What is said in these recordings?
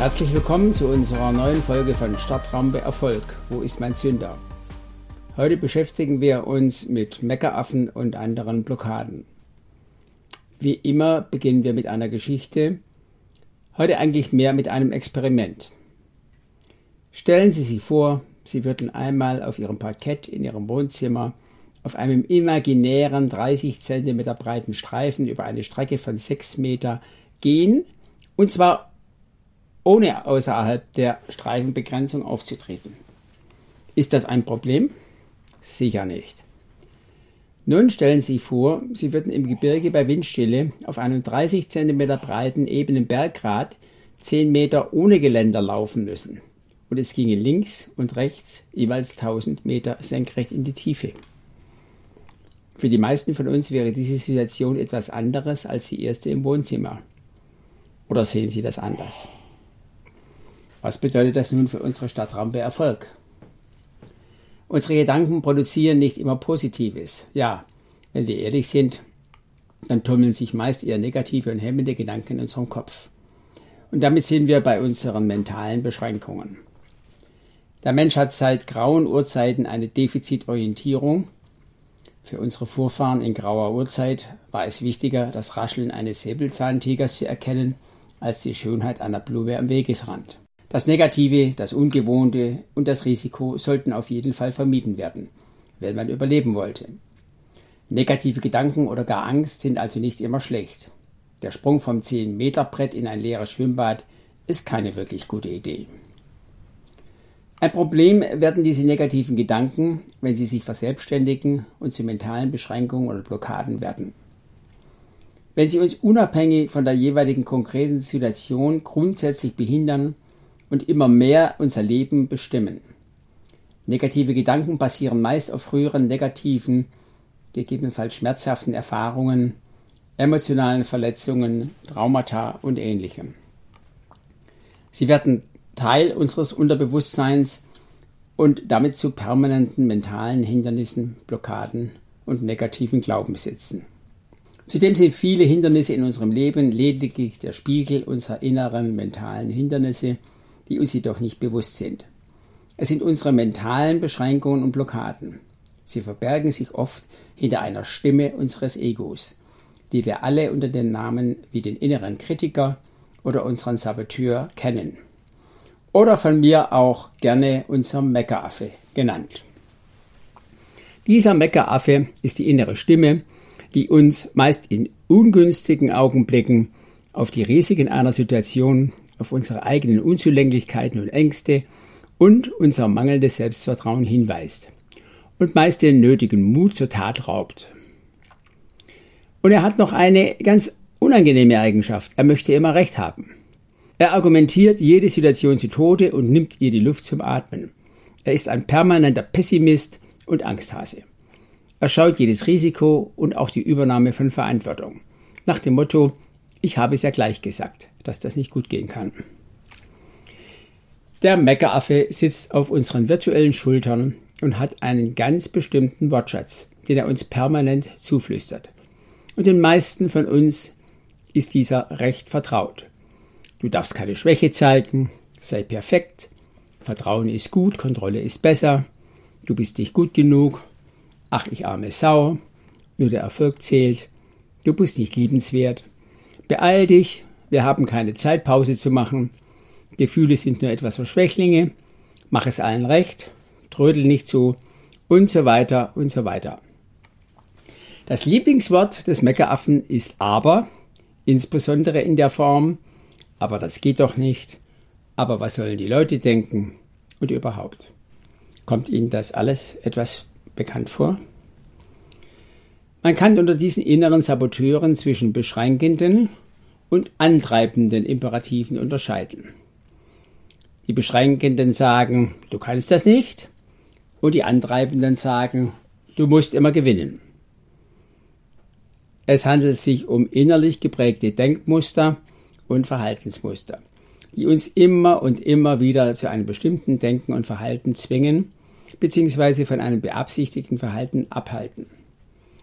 Herzlich willkommen zu unserer neuen Folge von Startrampe Erfolg. Wo ist mein Zünder? Heute beschäftigen wir uns mit Meckeraffen und anderen Blockaden. Wie immer beginnen wir mit einer Geschichte, heute eigentlich mehr mit einem Experiment. Stellen Sie sich vor, Sie würden einmal auf Ihrem Parkett in Ihrem Wohnzimmer auf einem imaginären 30 cm breiten Streifen über eine Strecke von 6 Meter gehen, und zwar ohne außerhalb der Streifenbegrenzung aufzutreten. Ist das ein Problem? Sicher nicht. Nun stellen Sie sich vor, Sie würden im Gebirge bei Windstille auf einem 30 cm breiten ebenen Bergrad 10 Meter ohne Geländer laufen müssen. Und es ginge links und rechts jeweils 1000 Meter senkrecht in die Tiefe. Für die meisten von uns wäre diese Situation etwas anderes als die erste im Wohnzimmer. Oder sehen Sie das anders? Was bedeutet das nun für unsere Stadtrampe Erfolg? Unsere Gedanken produzieren nicht immer Positives. Ja, wenn wir ehrlich sind, dann tummeln sich meist eher negative und hemmende Gedanken in unserem Kopf. Und damit sind wir bei unseren mentalen Beschränkungen. Der Mensch hat seit grauen Urzeiten eine Defizitorientierung. Für unsere Vorfahren in grauer Urzeit war es wichtiger, das Rascheln eines Säbelzahntigers zu erkennen, als die Schönheit einer Blume am Wegesrand. Das Negative, das Ungewohnte und das Risiko sollten auf jeden Fall vermieden werden, wenn man überleben wollte. Negative Gedanken oder gar Angst sind also nicht immer schlecht. Der Sprung vom 10-Meter-Brett in ein leeres Schwimmbad ist keine wirklich gute Idee. Ein Problem werden diese negativen Gedanken, wenn sie sich verselbstständigen und zu mentalen Beschränkungen oder Blockaden werden. Wenn sie uns unabhängig von der jeweiligen konkreten Situation grundsätzlich behindern und immer mehr unser Leben bestimmen. Negative Gedanken basieren meist auf früheren negativen, gegebenenfalls schmerzhaften Erfahrungen, emotionalen Verletzungen, Traumata und ähnlichem. Sie werden Teil unseres Unterbewusstseins und damit zu permanenten mentalen Hindernissen, Blockaden und negativen Glaubenssätzen. Zudem sind viele Hindernisse in unserem Leben lediglich der Spiegel unserer inneren mentalen Hindernisse, die uns jedoch nicht bewusst sind. Es sind unsere mentalen Beschränkungen und Blockaden. Sie verbergen sich oft hinter einer Stimme unseres Egos, die wir alle unter dem Namen wie den inneren Kritiker oder unseren Saboteur kennen. Oder von mir auch gerne unser Meckeraffe genannt. Dieser Meckeraffe ist die innere Stimme, die uns meist in ungünstigen Augenblicken auf die Risiken einer Situation auf unsere eigenen Unzulänglichkeiten und Ängste und unser mangelndes Selbstvertrauen hinweist und meist den nötigen Mut zur Tat raubt. Und er hat noch eine ganz unangenehme Eigenschaft. Er möchte immer Recht haben. Er argumentiert jede Situation zu Tode und nimmt ihr die Luft zum Atmen. Er ist ein permanenter Pessimist und Angsthase. Er schaut jedes Risiko und auch die Übernahme von Verantwortung. Nach dem Motto, ich habe es ja gleich gesagt, dass das nicht gut gehen kann. Der Meckeraffe sitzt auf unseren virtuellen Schultern und hat einen ganz bestimmten Wortschatz, den er uns permanent zuflüstert. Und den meisten von uns ist dieser recht vertraut. Du darfst keine Schwäche zeigen, sei perfekt, Vertrauen ist gut, Kontrolle ist besser, du bist nicht gut genug, ach ich arme Sau, nur der Erfolg zählt, du bist nicht liebenswert, Beeil dich, wir haben keine Zeit, Pause zu machen. Gefühle sind nur etwas für Schwächlinge. Mach es allen recht, trödel nicht so und so weiter und so weiter. Das Lieblingswort des Meckeraffen ist aber, insbesondere in der Form, aber das geht doch nicht, aber was sollen die Leute denken und überhaupt. Kommt Ihnen das alles etwas bekannt vor? Man kann unter diesen inneren Saboteuren zwischen beschränkenden und antreibenden Imperativen unterscheiden. Die beschränkenden sagen, du kannst das nicht, und die Antreibenden sagen, du musst immer gewinnen. Es handelt sich um innerlich geprägte Denkmuster und Verhaltensmuster, die uns immer und immer wieder zu einem bestimmten Denken und Verhalten zwingen, beziehungsweise von einem beabsichtigten Verhalten abhalten.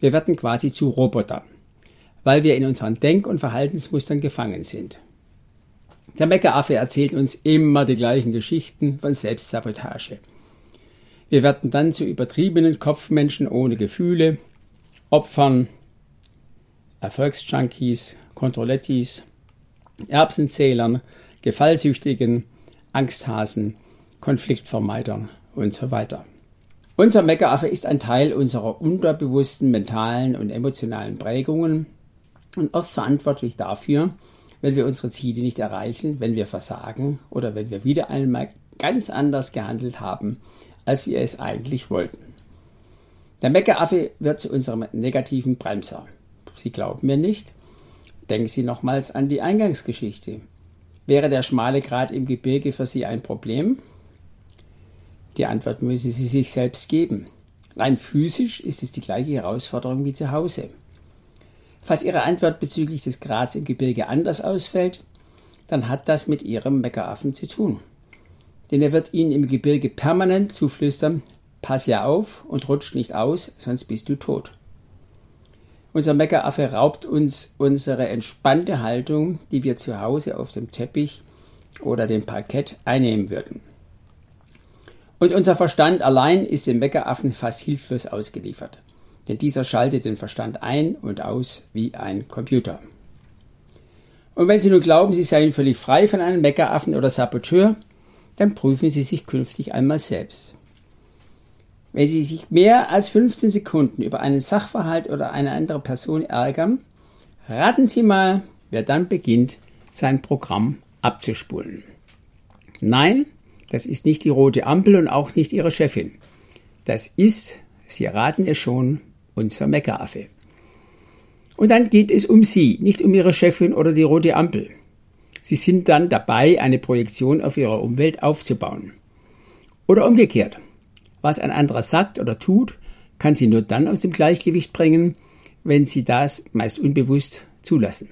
Wir werden quasi zu Robotern, weil wir in unseren Denk- und Verhaltensmustern gefangen sind. Der Meckeraffe erzählt uns immer die gleichen Geschichten von Selbstsabotage. Wir werden dann zu übertriebenen Kopfmenschen ohne Gefühle, Opfern, Erfolgsjunkies, Kontrollettis, Erbsenzählern, Gefallsüchtigen, Angsthasen, Konfliktvermeidern und so weiter. Unser Meckeraffe ist ein Teil unserer unterbewussten mentalen und emotionalen Prägungen und oft verantwortlich dafür, wenn wir unsere Ziele nicht erreichen, wenn wir versagen oder wenn wir wieder einmal ganz anders gehandelt haben, als wir es eigentlich wollten. Der Meckeraffe wird zu unserem negativen Bremser. Sie glauben mir nicht? Denken Sie nochmals an die Eingangsgeschichte. Wäre der schmale Grat im Gebirge für Sie ein Problem? Die Antwort müssen Sie sich selbst geben. Rein physisch ist es die gleiche Herausforderung wie zu Hause. Falls Ihre Antwort bezüglich des Grats im Gebirge anders ausfällt, dann hat das mit Ihrem Meckeraffen zu tun. Denn er wird Ihnen im Gebirge permanent zuflüstern, pass ja auf und rutsch nicht aus, sonst bist du tot. Unser Meckeraffe raubt uns unsere entspannte Haltung, die wir zu Hause auf dem Teppich oder dem Parkett einnehmen würden. Und unser Verstand allein ist dem Meckeraffen fast hilflos ausgeliefert, denn dieser schaltet den Verstand ein und aus wie ein Computer. Und wenn Sie nun glauben, Sie seien völlig frei von einem Meckeraffen oder Saboteur, dann prüfen Sie sich künftig einmal selbst. Wenn Sie sich mehr als 15 Sekunden über einen Sachverhalt oder eine andere Person ärgern, raten Sie mal, wer dann beginnt, sein Programm abzuspulen. Nein, das ist nicht die rote Ampel und auch nicht Ihre Chefin. Das ist, Sie raten es schon, unser Meckeraffe. Und dann geht es um Sie, nicht um Ihre Chefin oder die rote Ampel. Sie sind dann dabei, eine Projektion auf Ihre Umwelt aufzubauen. Oder umgekehrt. Was ein anderer sagt oder tut, kann Sie nur dann aus dem Gleichgewicht bringen, wenn Sie das meist unbewusst zulassen.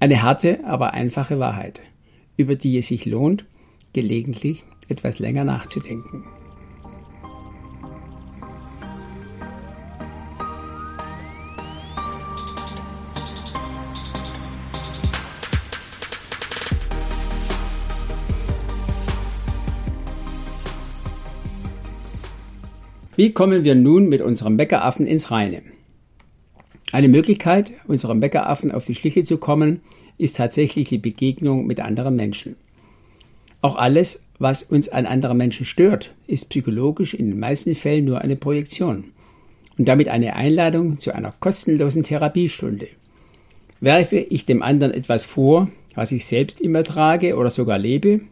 Eine harte, aber einfache Wahrheit, über die es sich lohnt, gelegentlich etwas länger nachzudenken. Wie kommen wir nun mit unserem Bäckeraffen ins Reine? Eine Möglichkeit, unserem Bäckeraffen auf die Schliche zu kommen, ist tatsächlich die Begegnung mit anderen Menschen. Auch alles, was uns an anderen Menschen stört, ist psychologisch in den meisten Fällen nur eine Projektion und damit eine Einladung zu einer kostenlosen Therapiestunde. Werfe ich dem anderen etwas vor, was ich selbst immer trage oder sogar lebe?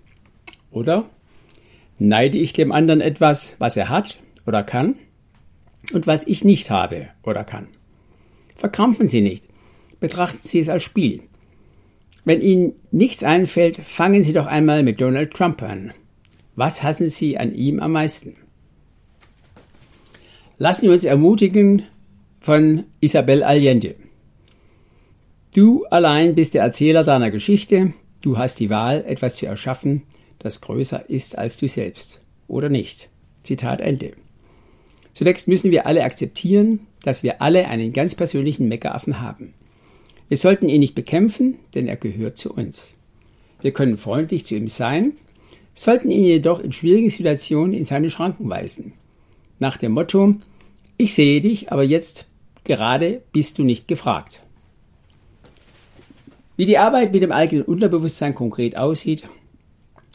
Oder neide ich dem anderen etwas, was er hat oder kann und was ich nicht habe oder kann? Verkrampfen Sie nicht. Betrachten Sie es als Spiel. Wenn Ihnen nichts einfällt, fangen Sie doch einmal mit Donald Trump an. Was hassen Sie an ihm am meisten? Lassen wir uns ermutigen von Isabel Allende. Du allein bist der Erzähler deiner Geschichte, du hast die Wahl, etwas zu erschaffen, das größer ist als du selbst. Oder nicht? Zitat Ende. Zunächst müssen wir alle akzeptieren, dass wir alle einen ganz persönlichen Meckeraffen haben. Wir sollten ihn nicht bekämpfen, denn er gehört zu uns. Wir können freundlich zu ihm sein, sollten ihn jedoch in schwierigen Situationen in seine Schranken weisen. Nach dem Motto, ich sehe dich, aber jetzt gerade bist du nicht gefragt. Wie die Arbeit mit dem eigenen Unterbewusstsein konkret aussieht,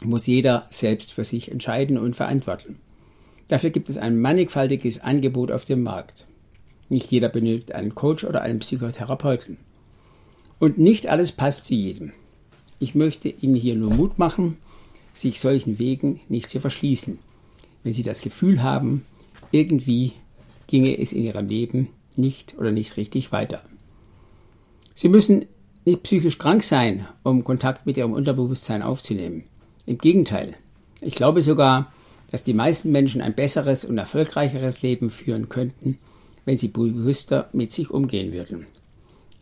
muss jeder selbst für sich entscheiden und verantworten. Dafür gibt es ein mannigfaltiges Angebot auf dem Markt. Nicht jeder benötigt einen Coach oder einen Psychotherapeuten. Und nicht alles passt zu jedem. Ich möchte Ihnen hier nur Mut machen, sich solchen Wegen nicht zu verschließen. Wenn Sie das Gefühl haben, irgendwie ginge es in Ihrem Leben nicht oder nicht richtig weiter. Sie müssen nicht psychisch krank sein, um Kontakt mit Ihrem Unterbewusstsein aufzunehmen. Im Gegenteil. Ich glaube sogar, dass die meisten Menschen ein besseres und erfolgreicheres Leben führen könnten, wenn sie bewusster mit sich umgehen würden.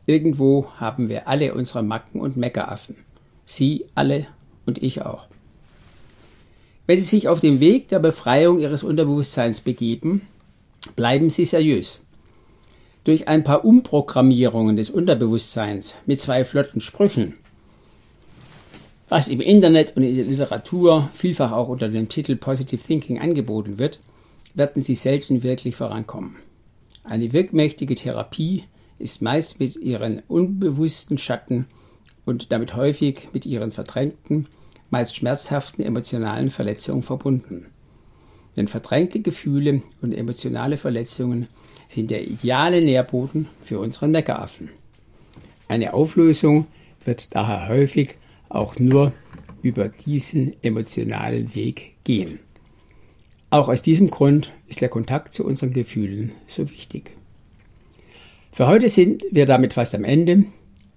Irgendwo haben wir alle unsere Macken und Meckeraffen. Sie alle und ich auch. Wenn Sie sich auf dem Weg der Befreiung Ihres Unterbewusstseins begeben, bleiben Sie seriös. Durch ein paar Umprogrammierungen des Unterbewusstseins mit zwei flotten Sprüchen, was im Internet und in der Literatur vielfach auch unter dem Titel Positive Thinking angeboten wird, werden Sie selten wirklich vorankommen. Eine wirkmächtige Therapie ist meist mit ihren unbewussten Schatten und damit häufig mit ihren verdrängten, meist schmerzhaften emotionalen Verletzungen verbunden. Denn verdrängte Gefühle und emotionale Verletzungen sind der ideale Nährboden für unsere Neckaraffen. Eine Auflösung wird daher häufig auch nur über diesen emotionalen Weg gehen. Auch aus diesem Grund ist der Kontakt zu unseren Gefühlen so wichtig. Für heute sind wir damit fast am Ende.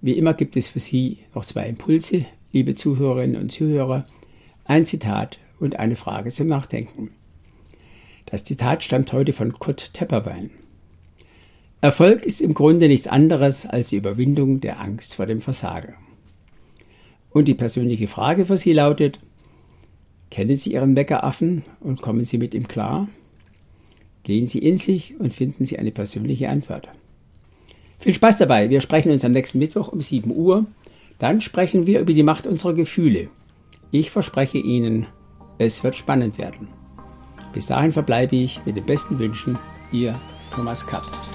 Wie immer gibt es für Sie noch zwei Impulse, liebe Zuhörerinnen und Zuhörer, ein Zitat und eine Frage zum Nachdenken. Das Zitat stammt heute von Kurt Tepperwein. Erfolg ist im Grunde nichts anderes als die Überwindung der Angst vor dem Versagen. Und die persönliche Frage für Sie lautet, kennen Sie Ihren Weckeraffen und kommen Sie mit ihm klar? Gehen Sie in sich und finden Sie eine persönliche Antwort. Viel Spaß dabei. Wir sprechen uns am nächsten Mittwoch um 7 Uhr. Dann sprechen wir über die Macht unserer Gefühle. Ich verspreche Ihnen, es wird spannend werden. Bis dahin verbleibe ich mit den besten Wünschen. Ihr Thomas Kapp.